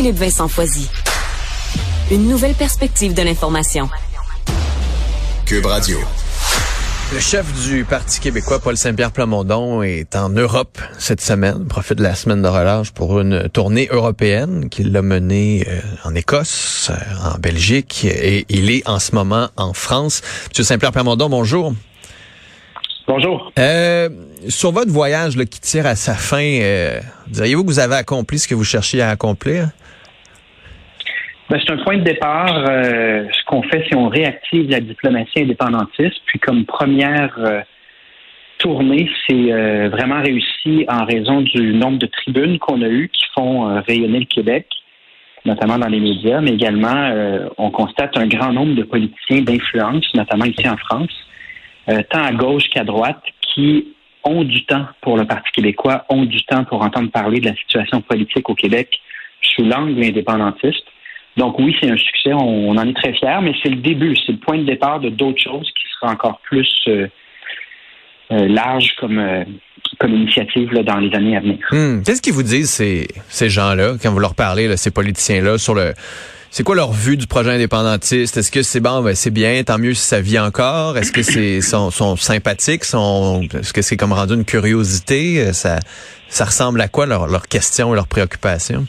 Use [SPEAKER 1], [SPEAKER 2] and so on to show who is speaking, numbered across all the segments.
[SPEAKER 1] Philippe Vincent Foisy. Une nouvelle perspective de l'information.
[SPEAKER 2] Cube Radio.
[SPEAKER 3] Le chef du Parti québécois, Paul Saint-Pierre Plamondon, est en Europe cette semaine, profite de la semaine de relâche pour une tournée européenne qu'il a menée euh, en Écosse, en Belgique, et il est en ce moment en France. Monsieur Saint-Pierre Plamondon, bonjour.
[SPEAKER 4] Bonjour.
[SPEAKER 3] Euh, sur votre voyage là, qui tire à sa fin, euh, diriez-vous que vous avez accompli ce que vous cherchiez à accomplir?
[SPEAKER 4] Ben, c'est un point de départ. Euh, ce qu'on fait, si on réactive la diplomatie indépendantiste, puis comme première euh, tournée, c'est euh, vraiment réussi en raison du nombre de tribunes qu'on a eues qui font rayonner le Québec, notamment dans les médias, mais également, on constate un grand nombre de politiciens d'influence, notamment ici en France, tant à gauche qu'à droite, qui ont du temps pour le Parti québécois, ont du temps pour entendre parler de la situation politique au Québec sous l'angle indépendantiste. Donc oui, c'est un succès, on, en est très fiers, mais c'est le début, c'est le point de départ de d'autres choses qui sera encore plus euh, euh, large comme, euh, comme initiative dans les années à venir.
[SPEAKER 3] Hmm. Qu'est-ce qu'ils vous disent ces, ces gens-là, quand vous leur parlez, ces politiciens-là, sur le c'est quoi leur vue du projet indépendantiste? Est-ce que c'est bon, ben c'est bien, tant mieux si ça vit encore? Est-ce que c'est sont, sympathiques? Est-ce que c'est comme rendu une curiosité? Ça, ça ressemble à quoi leurs leur questions et leurs préoccupations?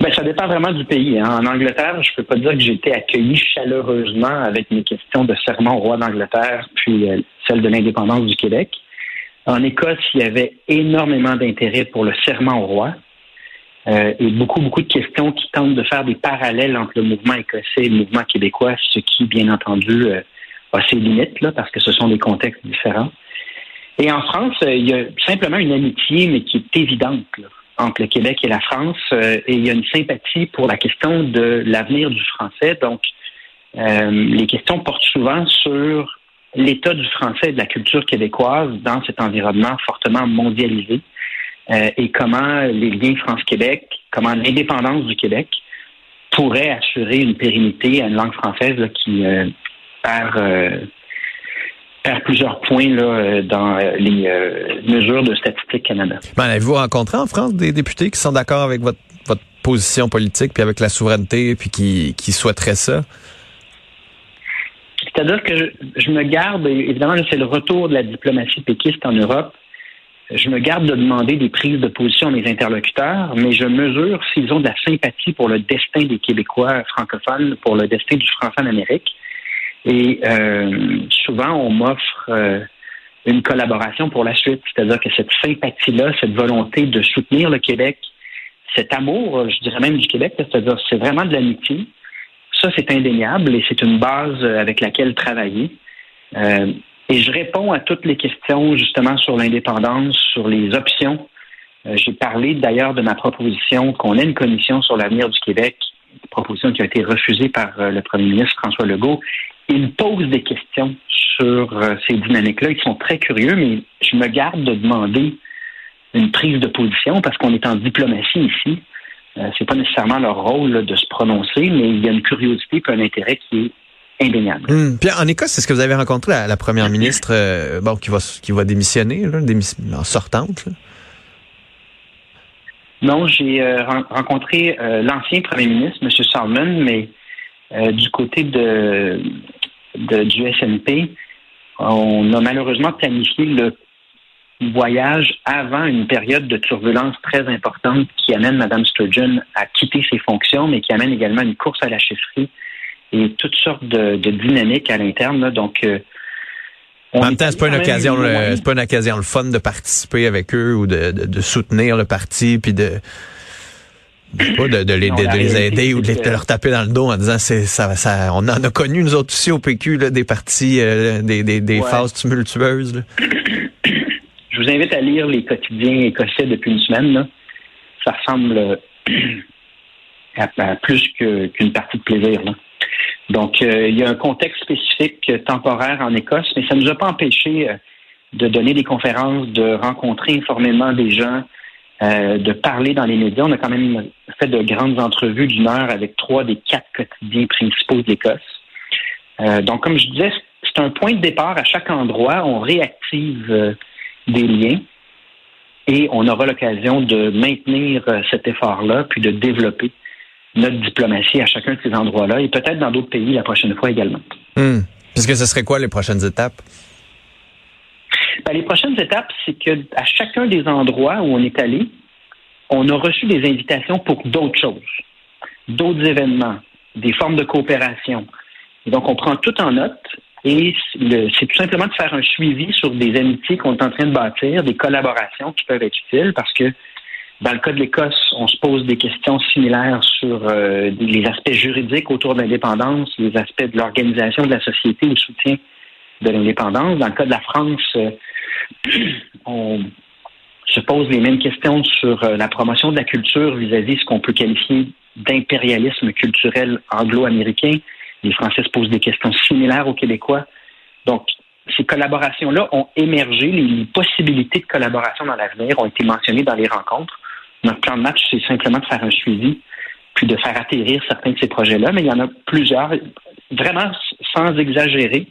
[SPEAKER 4] Ben, ça dépend vraiment du pays. Hein. En Angleterre, je peux pas dire que j'ai été accueilli chaleureusement avec mes questions de serment au roi d'Angleterre, puis euh, celle de l'indépendance du Québec. En Écosse, il y avait énormément d'intérêt pour le serment au roi euh, et beaucoup, beaucoup de questions qui tentent de faire des parallèles entre le mouvement écossais et le mouvement québécois, ce qui, bien entendu, euh, a ses limites, là, parce que ce sont des contextes différents. Et en France, il y a simplement une amitié, mais qui est évidente. Là entre le Québec et la France euh, et il y a une sympathie pour la question de l'avenir du français. Donc, euh, les questions portent souvent sur l'état du français et de la culture québécoise dans cet environnement fortement mondialisé euh, et comment les liens France-Québec, comment l'indépendance du Québec pourrait assurer une pérennité à une langue française qui perd faire plusieurs points là, euh, dans euh, les euh, mesures de Statistique Canada.
[SPEAKER 3] Ben, Avez-vous rencontré en France des députés qui sont d'accord avec votre, votre position politique, puis avec la souveraineté, puis qui, qui souhaiteraient ça?
[SPEAKER 4] C'est-à-dire que je, me garde, évidemment, c'est le retour de la diplomatie péquiste en Europe. Je me garde de demander des prises de position à mes interlocuteurs, mais je mesure s'ils ont de la sympathie pour le destin des Québécois francophones, pour le destin du français en Amérique. Et euh, souvent, on m'offre euh, une collaboration pour la suite, c'est-à-dire que cette sympathie-là, cette volonté de soutenir le Québec, cet amour, je dirais même du Québec, c'est-à-dire c'est vraiment de l'amitié. Ça, c'est indéniable et c'est une base avec laquelle travailler. Euh, et je réponds à toutes les questions justement sur l'indépendance, sur les options. J'ai parlé d'ailleurs de ma proposition qu'on ait une commission sur l'avenir du Québec, une proposition qui a été refusée par le premier ministre François Legault ils posent des questions sur euh, ces dynamiques-là. Ils sont très curieux, mais je me garde de demander une prise de position parce qu'on est en diplomatie ici. Euh, c'est pas nécessairement leur rôle de se prononcer, mais il y a une curiosité et un intérêt qui est indéniable.
[SPEAKER 3] Hum. Puis en Écosse, est-ce que vous avez rencontré la, première ministre euh, bon, qui va qui va démissionner, là, en sortante?
[SPEAKER 4] Non, j'ai rencontré l'ancien premier ministre, M. Salmon, mais du côté de du SNP, on a malheureusement planifié le voyage avant une période de turbulence très importante qui amène Mme Sturgeon à quitter ses fonctions, mais qui amène également une course à la chefferie et toutes sortes de, dynamiques à l'interne. Donc,
[SPEAKER 3] euh, en même temps, c'est pas une occasion, c'est pas une occasion le fun de participer avec eux ou de, de soutenir le parti puis de pas de, les, aider ou de, leur taper dans le dos en disant c'est ça, ça on en a connu nous autres aussi au PQ des parties euh, des, des, des phases tumultueuses.
[SPEAKER 4] Je vous invite à lire les quotidiens écossais depuis une semaine. Ça ressemble à, plus qu'une partie de plaisir. Donc, il y a un contexte spécifique temporaire en Écosse, mais ça ne nous a pas empêché de donner des conférences, de rencontrer informellement des gens, de parler dans les médias. On a quand même fait de grandes entrevues d'une heure avec trois des quatre quotidiens principaux d'Écosse. donc, comme je disais, c'est un point de départ à chaque endroit. On réactive des liens et on aura l'occasion de maintenir euh, cet effort-là, puis de développer notre diplomatie à chacun de ces endroits-là et peut-être dans d'autres pays la prochaine fois également.
[SPEAKER 3] Hum. Parce que ce serait quoi les prochaines étapes?
[SPEAKER 4] Ben, les prochaines étapes, c'est que à chacun des endroits où on est allé, on a reçu des invitations pour d'autres choses, d'autres événements, des formes de coopération. donc, on prend tout en note et c'est tout simplement de faire un suivi sur des amitiés qu'on est en train de bâtir, des collaborations qui peuvent être utiles parce que dans le cas de l'Écosse, on se pose des questions similaires sur euh, les aspects juridiques autour de l'indépendance, les aspects de l'organisation de la société au soutien de l'indépendance. Dans le cas de la France, euh, on se pose les mêmes questions sur euh, la promotion de la culture vis-à-vis -vis ce qu'on peut qualifier d'impérialisme culturel anglo-américain, les Français se posent des questions similaires aux Québécois. Donc, ces collaborations-là ont émergé. Les possibilités de collaboration dans l'avenir ont été mentionnées dans les rencontres. Notre plan de match, c'est simplement de faire un suivi, puis de faire atterrir certains de ces projets-là. Mais il y en a plusieurs. Vraiment, sans exagérer,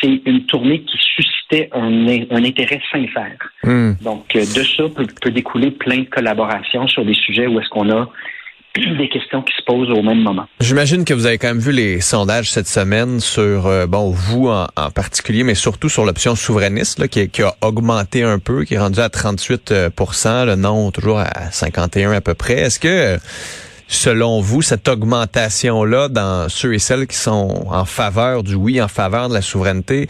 [SPEAKER 4] c'est une tournée qui suscitait un, intérêt sincère. Hmm. Donc, euh, de ça peut, peut, découler plein de collaborations sur des sujets où est-ce qu'on a des questions qui se posent au même moment.
[SPEAKER 3] J'imagine que vous avez quand même vu les sondages cette semaine sur, euh, bon, vous en, particulier, mais surtout sur l'option souverainiste, là, qui, a augmenté un peu, qui est rendu à 38% euh, le non toujours à 51 à peu près. Est-ce que selon vous, cette augmentation-là dans ceux et celles qui sont en faveur du oui, en faveur de la souveraineté,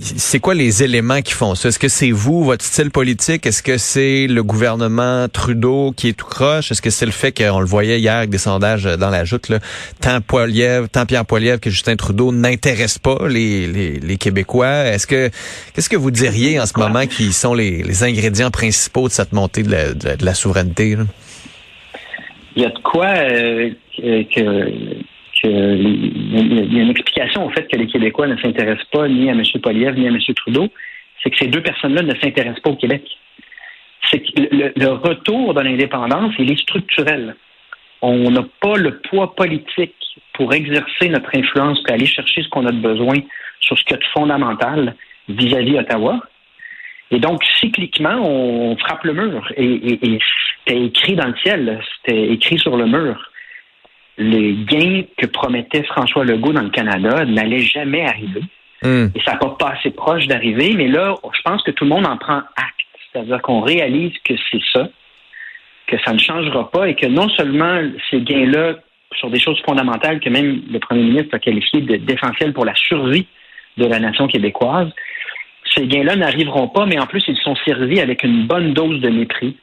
[SPEAKER 3] c'est quoi les éléments qui font ça? Est-ce que c'est vous, votre style politique? Est-ce que c'est le gouvernement Trudeau qui est tout croche? Est-ce que c'est le fait qu'on le voyait hier avec des sondages dans la joute, là, tant, Poilievre, tant Pierre Poilievre que Justin Trudeau n'intéressent pas les, les, Québécois? Est-ce que qu'est-ce que vous diriez en ce moment qui sont les, ingrédients principaux de cette montée de la, de la souveraineté?
[SPEAKER 4] Il y a de quoi euh, que, il y a une explication au fait que les Québécois ne s'intéressent pas ni à M. Poliev ni à M. Trudeau, c'est que ces deux personnes-là ne s'intéressent pas au Québec. C'est que le, retour de l'indépendance, il est structurel. On n'a pas le poids politique pour exercer notre influence et aller chercher ce qu'on a de besoin sur ce qui est fondamental vis-à-vis Ottawa. Et donc, cycliquement, on frappe le mur. Et, c'était écrit dans le ciel, c'était écrit sur le mur. Les gains que promettait François Legault dans le Canada n'allaient jamais arriver. Hmm. Et ça n'a pas passé proche d'arriver, mais là, je pense que tout le monde en prend acte. C'est-à-dire qu'on réalise que c'est ça, que ça ne changera pas et que non seulement ces gains-là sur des choses fondamentales que même le premier ministre a qualifiées d'essentielles pour la survie de la nation québécoise, ces gains-là n'arriveront pas, mais en plus, ils sont servis avec une bonne dose de mépris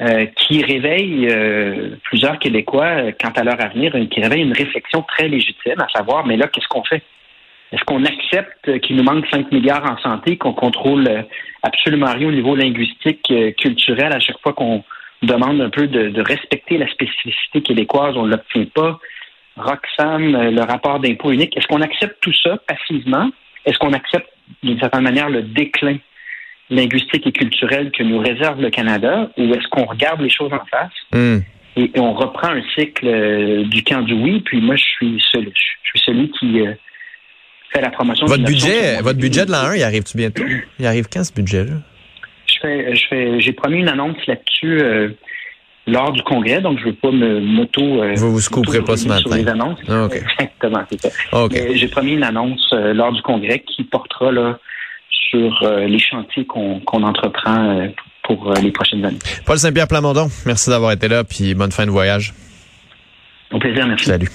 [SPEAKER 4] euh, qui réveille euh, plusieurs Québécois euh, quant à leur avenir, qui réveille une réflexion très légitime, à savoir, mais là, qu'est-ce qu'on fait? Est-ce qu'on accepte qu'il nous manque 5 milliards en santé, qu'on contrôle absolument rien au niveau linguistique, culturel, à chaque fois qu'on demande un peu de, respecter la spécificité québécoise, on ne l'obtient pas? Roxane, le rapport d'impôt unique, est-ce qu'on accepte tout ça passivement? Est-ce qu'on accepte d'une certaine manière le déclin linguistique et culturel que nous réserve le Canada ou est-ce qu'on regarde les choses en face hmm. et, on reprend un cycle euh, du camp du oui, puis moi je suis celui, je suis celui qui euh, fait la promotion
[SPEAKER 3] votre budget votre budget de l'an 1 il arrive-tu bientôt? Il arrive quand ce budget là
[SPEAKER 4] je fais je fais j'ai promis une annonce là-dessus euh, lors du congrès, donc je ne veux pas me moto.
[SPEAKER 3] vous vous pas ce matin.
[SPEAKER 4] les annonces. Ah, Exactement, c'est ça. J'ai promis une annonce lors du congrès qui portera là sur euh, les chantiers qu'on entreprend euh, pour euh, les prochaines années.
[SPEAKER 3] Paul Saint-Pierre Plamondon, merci d'avoir été là, puis bonne fin de voyage.
[SPEAKER 4] Au plaisir, merci.
[SPEAKER 3] Salut.